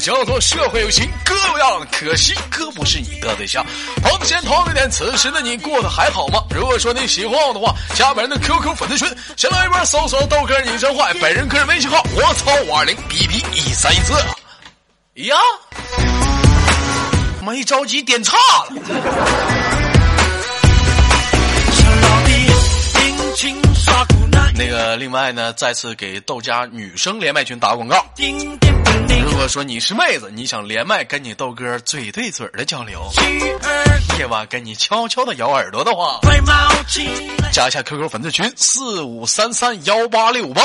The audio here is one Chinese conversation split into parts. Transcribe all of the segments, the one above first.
叫做社会有情哥有样，可惜哥不是你的对象。同先同一点，此时的你过得还好吗？如果说你喜欢我的话，加本人的 QQ 粉丝群，先来一波搜索豆哥你真坏，本人个人微信号我操五二零 B B 一三一四。呀，没着急点差了。那个，另外呢，再次给豆家女生连麦群打广告。如果说你是妹子，你想连麦跟你豆哥嘴对嘴的交流，夜晚跟你悄悄的咬耳朵的话，加一下 QQ 粉丝群四五三三幺八六八，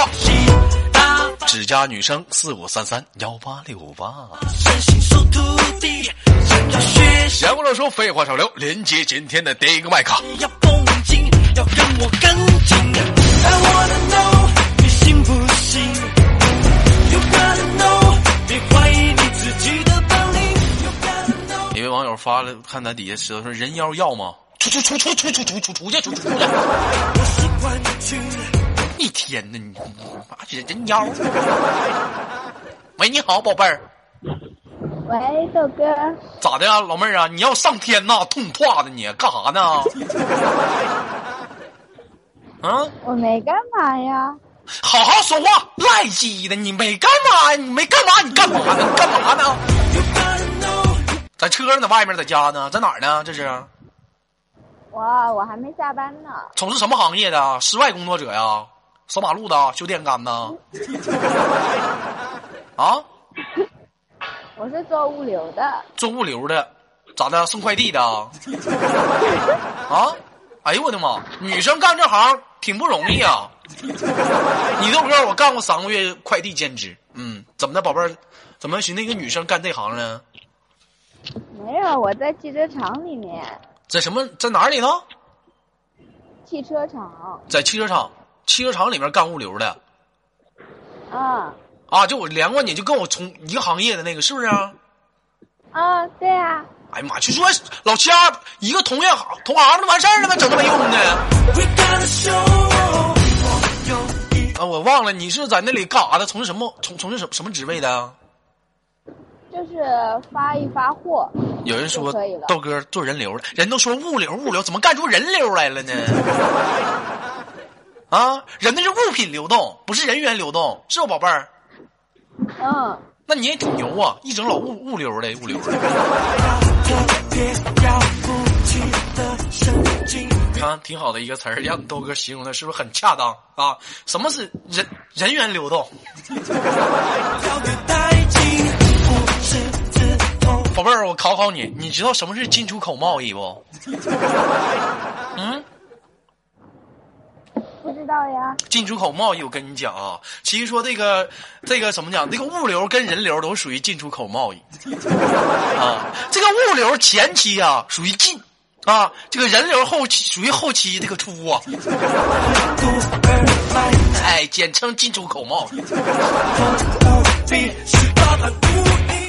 只加女生四五三三幺八六八。闲话少说，废话少聊，连接今天的第一个麦克。要跟我跟进。I wanna know，你信不信？You gotta know，别怀疑你自己的本领。You gotta know。一位网友发了，看他底下说说人妖要吗？出出出出出出出出出去出出去！一天呢，你妈人人妖。喂，你好，宝贝儿。喂，豆哥。咋的呀，老妹儿啊？你要上天呐？痛快的你干啥呢？啊！我没干嘛呀。好好说话，赖鸡的！你没干嘛呀？你没干嘛？你干嘛呢？干嘛呢？在车上，在外面，在家呢？在哪儿呢？这是。我我还没下班呢。从事什么行业的？室外工作者呀？扫马路的？修电杆的？啊？我是做物流的。做物流的，咋的？送快递的？啊？哎呦我的妈！女生干这行挺不容易啊！你豆哥，我干过三个月快递兼职。嗯，怎么的，宝贝儿？怎么寻思一个女生干这行呢？没有，我在汽车厂里面。在什么？在哪里呢？汽车厂。在汽车厂，汽车厂里面干物流的。啊。啊！就我连过你，就跟我从一个行业的那个，是不是？啊，对呀。哎呀妈！就说老掐一个同业行同行就完事儿了吗？整那么用的？啊，我忘了，你是在那里干啥的？从事什么？从从事什什么职位的？就是发一发货。有人说豆哥做人流了，人都说物流物流，怎么干出人流来了呢？啊，人那是物品流动，不是人员流动，是不宝贝儿？嗯。那你也挺牛啊，一整老物物流的物流的。看，挺好的一个词儿，让豆哥形容的是不是很恰当啊？什么是人人员流动？宝贝儿，我考考你，你知道什么是进出口贸易不？嗯。不知道呀。进出口贸易，我跟你讲啊，其实说这个这个怎么讲，这个物流跟人流都属于进出口贸易 啊。这个物流前期啊属于进啊，这个人流后期属于后期这个出啊。哎，简称进出口贸易，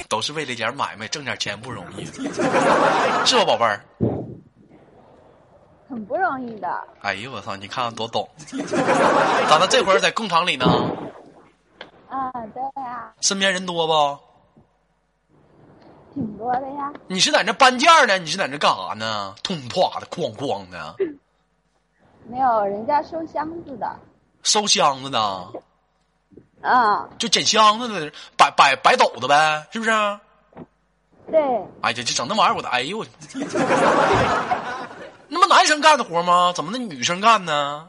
都是为了点买卖挣点钱不容易，是吧，宝贝儿？很不容易的。哎呦我操！你看看多懂，咋的？这会儿在工厂里呢？啊，对呀。身边人多不？挺多的呀。你是在那搬件呢？你是在那干啥呢？痛啪的，哐哐的。没有，人家收箱子的。收箱子呢。啊。就捡箱子的，摆摆摆斗子呗，是不是？对。哎呀，就整那玩意儿，我的哎呦我。那不男生干的活吗？怎么那女生干呢？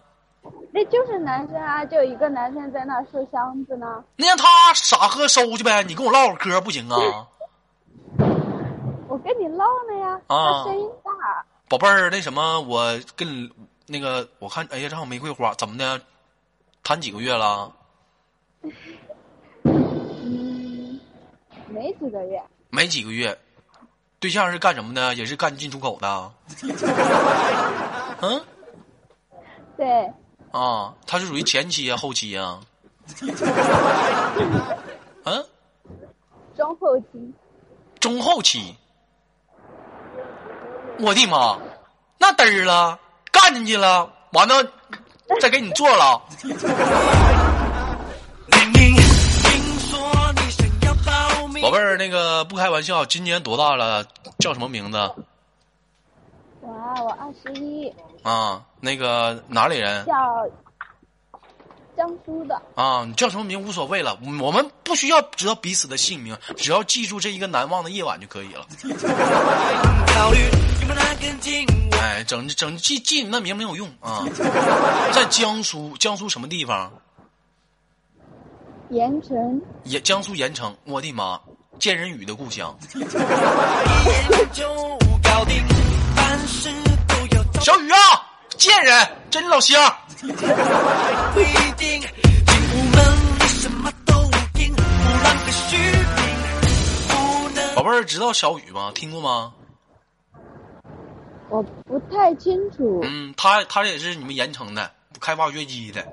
那就是男生啊，就一个男生在那收箱子呢。那让他傻喝收去呗，你跟我唠会嗑不行啊？我跟你唠呢呀。啊。声音大。宝贝儿，那什么，我跟那个我看，哎呀，这好玫瑰花，怎么的？谈几个月了？嗯，没几个月。没几个月。对象是干什么的？也是干进出口的。嗯，对。啊，他是属于前期啊，后期啊。嗯。中后期。中后期。我的妈，那嘚儿了，干进去了，完了再给你做了。宝贝儿，那个不开玩笑，今年多大了？叫什么名字？我啊，我二十一。啊，那个哪里人？叫江苏的。啊，你叫什么名无所谓了，我们不需要知道彼此的姓名，只要记住这一个难忘的夜晚就可以了。哎，整整记记你那名没有用啊！在江苏，江苏什么地方？盐城。盐江苏盐城，我的妈！见人语的故乡。小雨啊，贱人，这你老乡。宝贝儿，知道小雨吗？听过吗？我不太清楚。嗯，他他也是你们盐城的，开挖掘机的。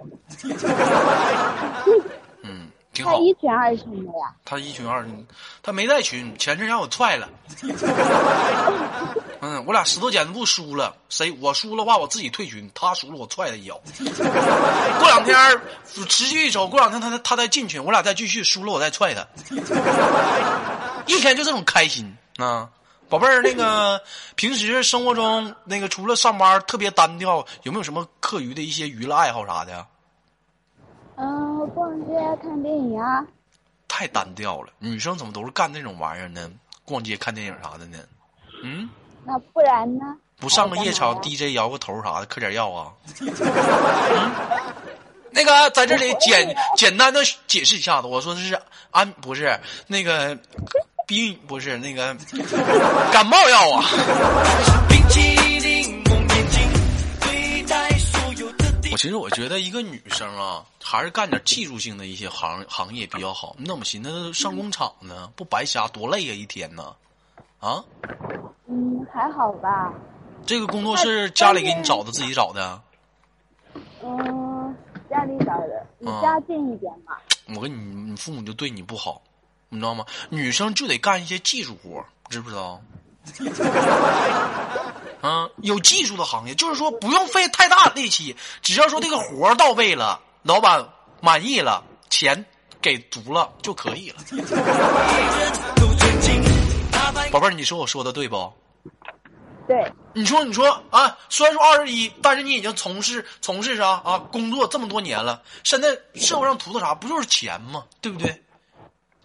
嗯。他一群二群的呀？他一群二群，他没在群，前阵让我踹了。嗯，我俩石头剪子布输了，谁我输了话我自己退群，他输了我踹他一脚。过两天持续一周，过两天他他再进群，我俩再继续输了我再踹他。一天就这种开心啊，宝贝儿，那个平时生活中那个除了上班特别单调，有没有什么课余的一些娱乐爱好啥的？嗯，逛街、看电影啊。太单调了，女生怎么都是干那种玩意儿呢？逛街、看电影啥的呢？嗯。那不然呢？不上个夜场，DJ 摇个头啥的，嗑点药啊？那个在这里 简简单的解释一下子，我说的是安，不是那个 避孕，不是那个感冒药啊。我其实我觉得一个女生啊，还是干点技术性的一些行行业比较好。你怎么寻思上工厂呢？不白瞎多累啊一天呢？啊？嗯，还好吧。这个工作是家里给你找的，自己找的？嗯，家里找的。离家近一点嘛。我跟你，你父母就对你不好，你知道吗？女生就得干一些技术活，知不知道？啊，有技术的行业，就是说不用费太大力气，只要说这个活到位了，老板满意了，钱给足了就可以了。宝贝儿，你说我说的对不？对。你说，你说啊，虽然说二十一，但是你已经从事从事啥啊工作这么多年了，现在社会上图的啥？不就是钱吗？对不对？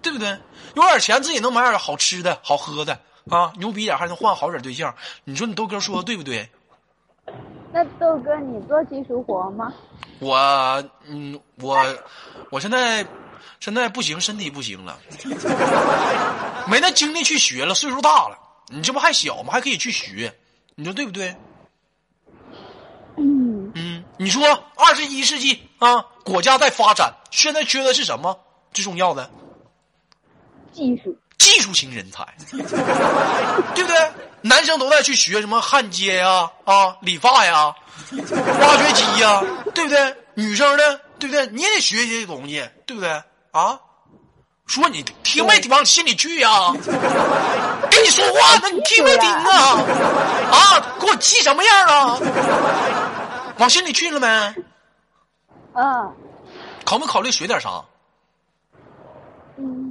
对不对？有点钱自己能买点好吃的好喝的。啊，牛逼点还能换好点对象，你说你豆哥说的对不对？那豆哥，你做技术活吗？我，嗯，我，我现在现在不行，身体不行了，没那精力去学了，岁数大了。你这不还小吗？还可以去学，你说对不对？嗯嗯，你说二十一世纪啊，国家在发展，现在缺的是什么？最重要的技术。技术型人才，对不对？男生都在去学什么焊接呀、啊理发呀、挖掘机呀，对不对？女生呢，对不对？你也得学这些东西，对不对？啊？说你听没听往心里去呀？跟你说话呢，你听没听啊？啊？给我气什么样啊？往心里去了没？嗯。考没考虑学点啥？嗯。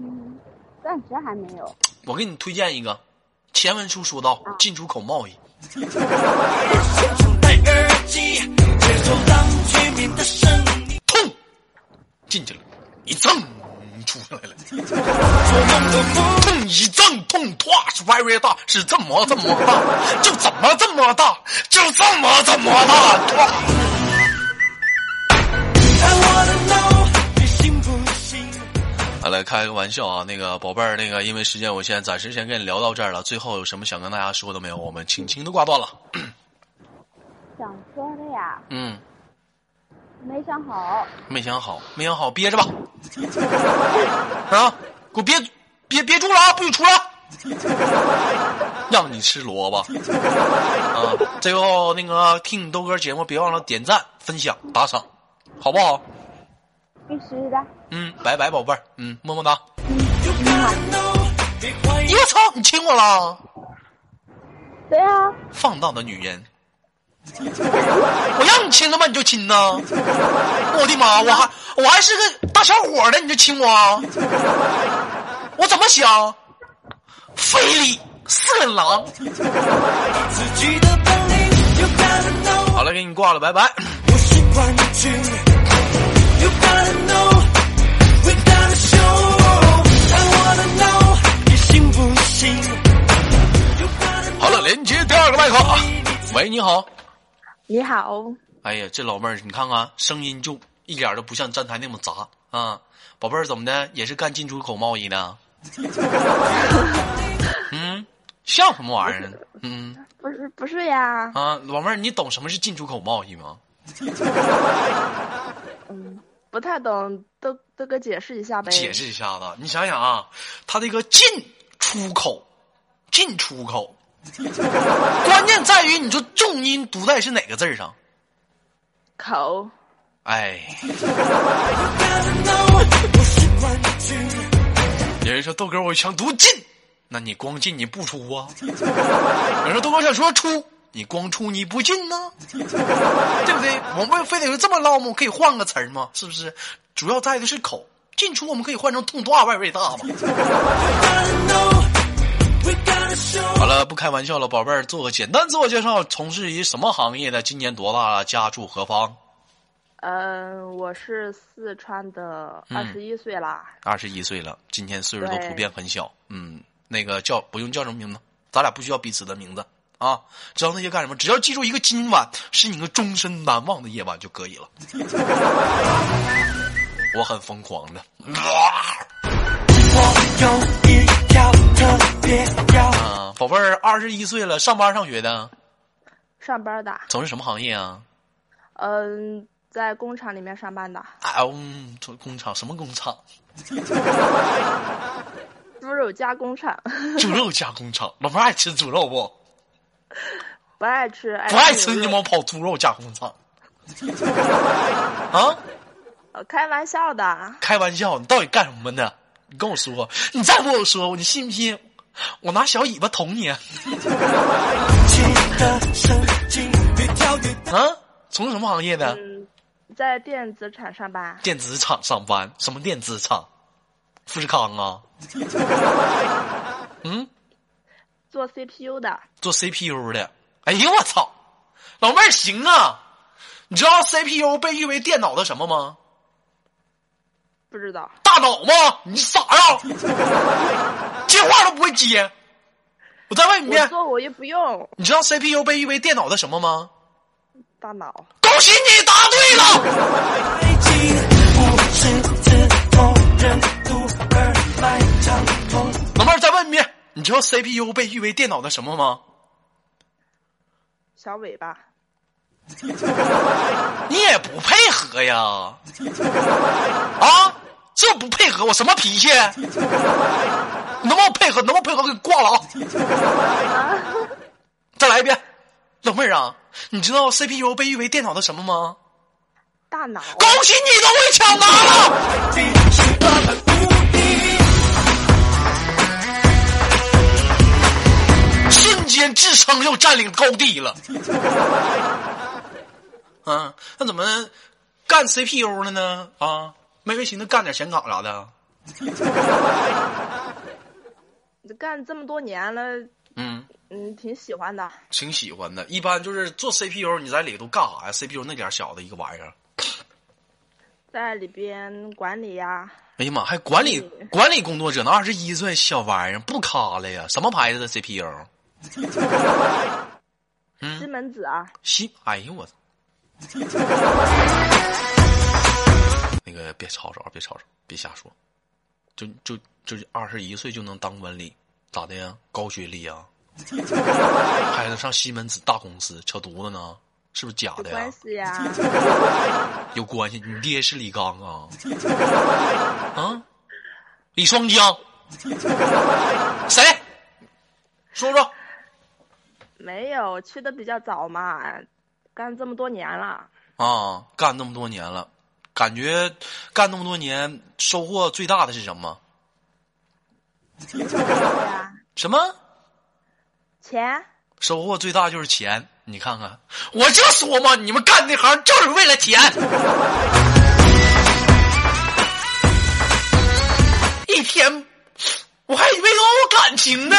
暂时还没有。我给你推荐一个，前文书说到进出口贸易。痛，进去了，一蹭出来了。痛一蹭，痛唰是 very 大，是这么这么大，就怎么这么大，就这么这么大。来开个玩笑啊，那个宝贝儿，那个因为时间有限，暂时先跟你聊到这儿了。最后有什么想跟大家说的没有？我们轻轻的挂断了。想说的呀？嗯。没想好。没想好，没想好，憋着吧。啊！给我憋憋憋住了啊！不许出来！让你吃萝卜。啊！最后那个听你豆哥节目，别忘了点赞、分享、打赏，好不好？必须的。嗯，拜拜，宝贝儿。嗯，么么哒。我操！你亲我了？对啊。放荡的女人。我让你亲了吗？你就亲呢？我的妈！我还我还是个大小伙呢，你就亲我？我怎么想？非礼色狼。好了，给你挂了，拜拜。好了，连接第二个麦克。喂，你好。你好。哎呀，这老妹儿，你看看声音就一点都不像站台那么杂啊！宝贝儿，怎么的？也是干进出口贸易的？嗯，像什么玩意儿？嗯，不是，不是呀。啊，老妹儿，你懂什么是进出口贸易吗？嗯，不太懂，都都给解释一下呗。解释一下子，你想想啊，它这个进出口，进出口，关键在于你说重音读在是哪个字上？口。哎。有人说豆哥，我想读进，那你光进你不出啊？有人说豆哥想说出。你光出你不进呢，对不对？我们非得是这么唠吗？可以换个词儿吗？是不是？主要在的是口进出，我们可以换成痛多大外味大吗？好了，不开玩笑了，宝贝儿，做个简单自我介绍，从事于什么行业的？今年多大了？家住何方？嗯，我是四川的，二十一岁啦。二十一岁了，今天岁数都普遍很小。嗯，那个叫不用叫什么名字，咱俩不需要彼此的名字。啊，知道那些干什么？只要记住一个今晚是你个终身难忘的夜晚就可以了。我很疯狂的。啊，宝贝儿，二十一岁了，上班上学的？上班的。从事什么行业啊？嗯，在工厂里面上班的。啊，做工厂什么工厂？猪肉加工厂。猪肉加工厂，老妹儿爱吃猪肉不？不爱吃，不爱吃你们跑猪肉加工厂？啊？开玩笑的。开玩笑，你到底干什么呢？你跟我说，你再不跟我说，你信不信？我拿小尾巴捅你！啊？从事什么行业的？在电子厂上班。电子厂上班？什么电子厂？富士康啊？嗯。做 CPU 的，做 CPU 的，哎呦我操，老妹儿行啊！你知道 CPU 被誉为电脑的什么吗？不知道。大脑吗？你傻呀？接话都不会接。我再问一遍。做我也不用。你知道 CPU 被誉为电脑的什么吗？大脑。恭喜你答对了。老妹儿再问一遍。你知道 CPU 被誉为电脑的什么吗？小尾巴。你也不配合呀！啊，这不配合我什么脾气？能不能配合？能不能配合？给你挂了啊！再来一遍，老妹儿啊，你知道 CPU 被誉为电脑的什么吗？大脑。恭喜你都会抢答了。瞬间智商又占领高地了，啊，那怎么干 CPU 了呢？啊，没没寻思干点显卡啥的？你干这么多年了，嗯嗯，挺喜欢的，挺喜欢的。一般就是做 CPU，你在里头干啥呀？CPU 那点小的一个玩意儿，在里边管理呀。哎呀妈，还管理管理工作者呢？二十一岁小玩意儿不卡了呀？什么牌子的 CPU？西门子啊！西，哎呦我操！那个别吵吵，别吵吵，别瞎说。就就就二十一岁就能当文理，咋的呀？高学历呀？孩子上西门子大公司，扯犊子呢？是不是假的呀？关系呀？有关系。你爹是李刚啊？啊？李双江？谁？说说。没有去的比较早嘛，干这么多年了啊，干那么多年了，感觉干那么多年收获最大的是什么？什么？钱。收获最大就是钱，你看看，我就说嘛，你们干这行就是为了钱。一天，我还以为都有感情呢。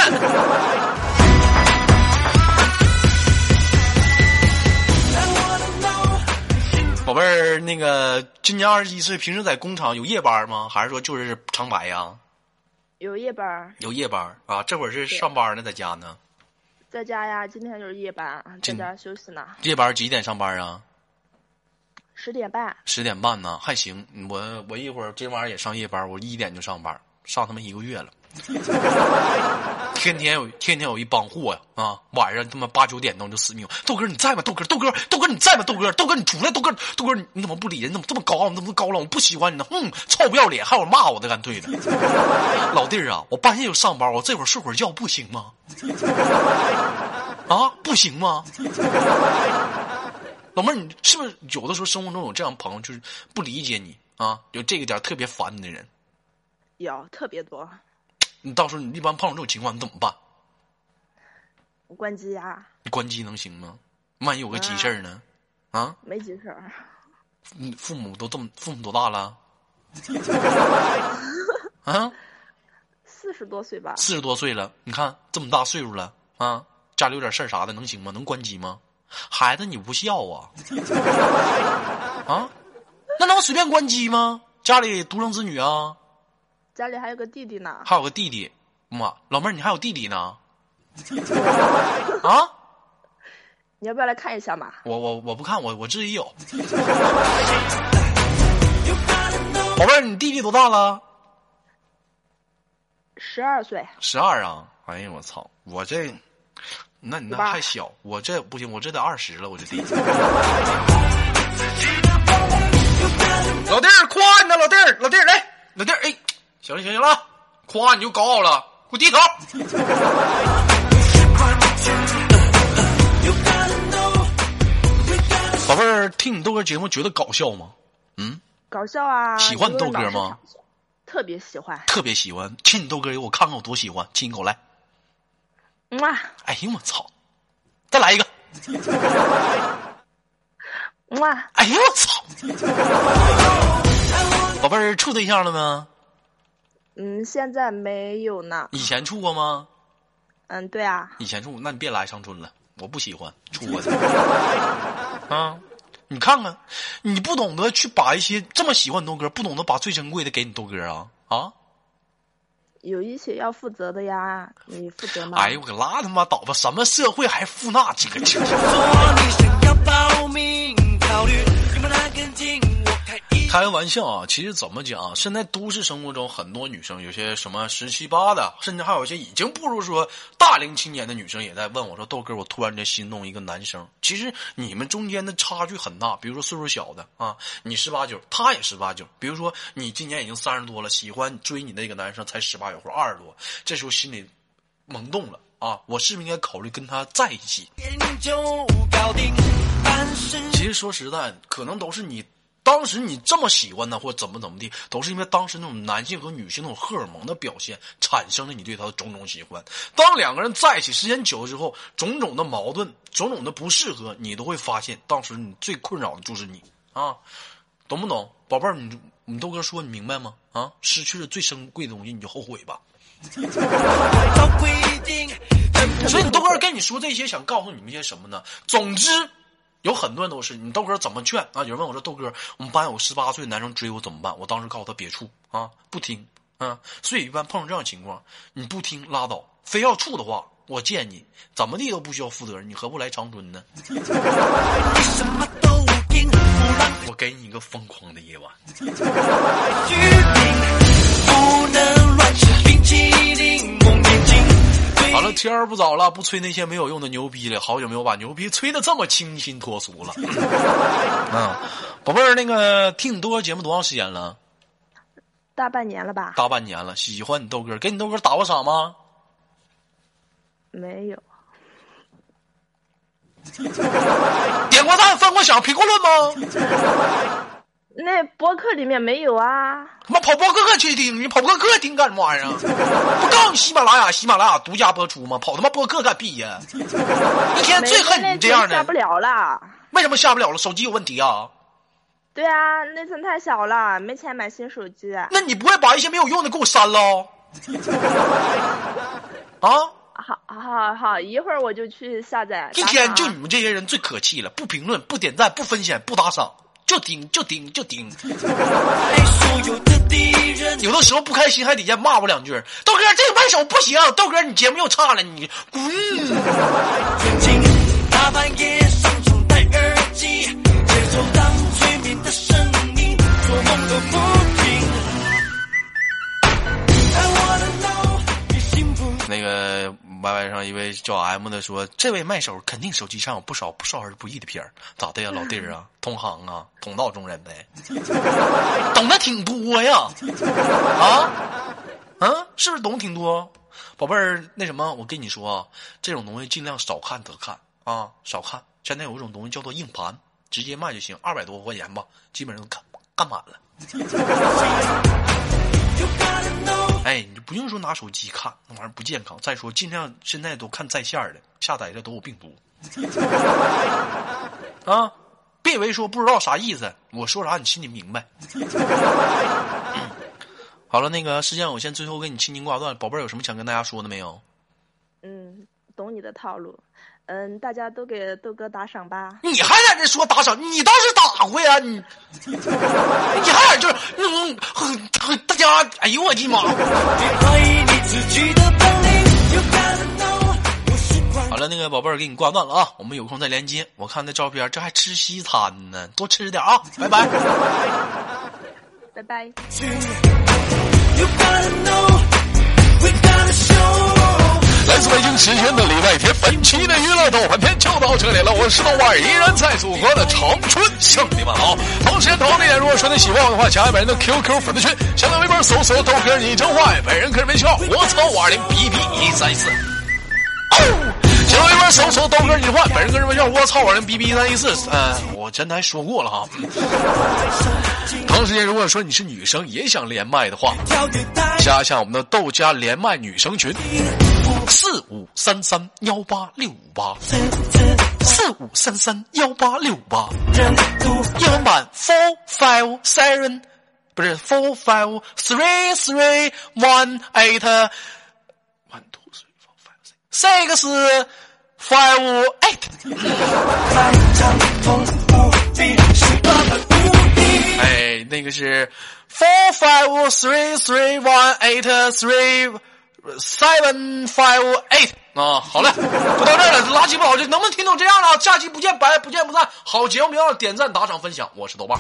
那个今年二十一岁，平时在工厂有夜班吗？还是说就是长白呀？有夜班，有夜班啊！这会儿是上班呢，在家呢。在家呀，今天就是夜班，在家休息呢。夜班几点上班啊？十点半。十点半呢，还行。我我一会儿今晚上也上夜班，我一点就上班，上他妈一个月了。天天有天天有一帮货呀啊！晚上他妈八九点钟就死命，豆哥你在吗？豆哥豆哥豆哥你在吗？豆哥豆哥你出来！豆哥豆哥你怎么不理人？怎么这么高傲？你怎么高冷？我不喜欢你呢！哼，臭不要脸！还有骂我的干对的。老弟儿啊，我半夜就上班，我这会儿睡会儿觉不行吗？啊，不行吗？老妹儿，你是不是有的时候生活中有这样朋友，就是不理解你啊？有这个点特别烦你的人？有特别多。你到时候你一般碰到这种情况，你怎么办？我关机啊。你关机能行吗？万一有个急事儿呢？啊？没急事儿。你父母都这么，父母多大了？啊？四十多岁吧。四十多岁了，你看这么大岁数了啊，家里有点事儿啥的，能行吗？能关机吗？孩子，你不孝啊！啊？那能随便关机吗？家里独生子女啊？家里还有个弟弟呢，还有个弟弟，妈，老妹儿，你还有弟弟呢？啊？你要不要来看一下嘛？我我我不看，我我自己有。宝贝儿，你弟弟多大了？十二岁。十二啊！哎呀，我操！我这，那你那还小，我这不行，我这得二十了，我这弟弟。老弟儿，夸你呢，老弟儿，老弟儿来，老弟儿，哎。行了行行了，夸你就高傲了，给我低头。宝贝儿，听你豆哥节目觉得搞笑吗？嗯，搞笑啊。喜欢豆哥吗？特别喜欢。特别喜欢，亲你豆哥，我看看我多喜欢，亲一口来。哇！哎呦我操！再来一个。哇！哎呦我操！宝贝儿，处对象了吗？嗯，现在没有呢。以前处过吗？嗯，对啊。以前处，那你别来长春了，我不喜欢处过的。啊，你看看，你不懂得去把一些这么喜欢豆哥，不懂得把最珍贵的给你豆哥啊啊！有一些要负责的呀，你负责吗？哎呦，我拉他妈倒吧！什么社会还负那几个劲？开个玩笑啊！其实怎么讲？现在都市生活中，很多女生有些什么十七八的，甚至还有一些已经步入说大龄青年的女生，也在问我说：“豆哥，我突然间心动一个男生。”其实你们中间的差距很大。比如说岁数小的啊，你十八九，他也十八九。比如说你今年已经三十多了，喜欢追你那个男生才十八九或者二十多，这时候心里萌动了啊！我是不是应该考虑跟他在一起？其实说实在，可能都是你。当时你这么喜欢他，或怎么怎么地，都是因为当时那种男性和女性那种荷尔蒙的表现，产生了你对他的种种喜欢。当两个人在一起时间久了之后，种种的矛盾，种种的不适合，你都会发现，当时你最困扰的就是你啊，懂不懂，宝贝儿？你你豆哥说你明白吗？啊，失去了最珍贵的东西，你就后悔吧。所以你豆哥跟你说这些，想告诉你们些什么呢？总之。有很多人都是你豆哥怎么劝啊？有人问我说：“豆哥，我们班有十八岁男生追我怎么办？”我当时告诉他别处啊，不听啊。所以一般碰上这样情况，你不听拉倒。非要处的话，我见你怎么地都不需要负责任，你何不来长春呢？我给你一个疯狂的夜晚。不能乱吃冰淇淋好了，天儿不早了，不吹那些没有用的牛逼了。好久没有把牛逼吹的这么清新脱俗了。嗯，宝贝儿，那个听你豆哥节目多长时间了？大半年了吧？大半年了，喜欢你豆哥，给你豆哥打过赏吗？没有。点过赞，分过享，评过论吗？那博客里面没有啊。他妈跑博客去听，你跑博客听干什么玩意儿？不告诉你喜马拉雅，喜马拉雅独家播出吗？跑他妈博客干屁呀！一天最恨你这样的。下不了了。为什么下不了了？手机有问题啊？对啊，内存太小了，没钱买新手机。那你不会把一些没有用的给我删了？啊？好，好，好，一会儿我就去下载。一天就你们这些人最可气了，不评论，不点赞，不分享，不打赏，就顶，就顶，就顶。有的时候不开心还底下骂我两句，豆哥这个麦手不行，豆哥你节目又差了，你滚。那个 Y Y 上一位叫 M 的说：“这位麦手肯定手机上有不少不少儿不宜的片儿，咋的呀，老弟儿啊，同行啊，同道中人呗，懂得挺多呀，啊，嗯，是不是懂挺多？宝贝儿，那什么，我跟你说啊，这种东西尽量少看得看啊，少看。现在有一种东西叫做硬盘，直接卖就行，二百多块钱吧，基本上都干干满了。”哎，你就不用说拿手机看，那玩意儿不健康。再说，尽量现在都看在线的，下载的都有病毒。啊，别以为说不知道啥意思，我说啥你心里明白。好了，那个时间我先，最后跟你轻轻挂断，宝贝儿有什么想跟大家说的没有？嗯，懂你的套路。嗯，大家都给豆哥打赏吧！你还在这说打赏？你倒是打过呀！你，你还在这嗯，大家，哎呦我的妈！好了，那个宝贝儿给你挂断了啊！我们有空再连接。我看那照片，这还吃西餐呢，多吃点啊！拜拜，拜拜。来自北京时间的礼拜天，本期的娱乐逗翻天就到这里了。我是豆瓣，依然在祖国的长春向你们好。同时，同地点，如果说你喜欢我的话，加一本人的 QQ 粉丝群，新浪微博搜索豆哥你真坏，本人个人微信号我操五二零 B B 一三一四。新浪微博搜索豆哥你坏，本人个人微信号我操五二零 B B 一三一四。嗯，我前台说过了哈。同时间，如果说你是女生也想连麦的话，加一下我们的豆家连麦女生群。四五三三幺八六五八，四五三三幺八六五八。英文版 four five seven，不是 four five three three one eight one two three four five six five eight。哎，那个是 four five three three one eight three。Seven five eight 啊，好了，就到这儿了。垃圾不好，就能不能听懂这样了？下期不见白不见不散。好节目别忘了点赞、打赏、分享。我是豆瓣。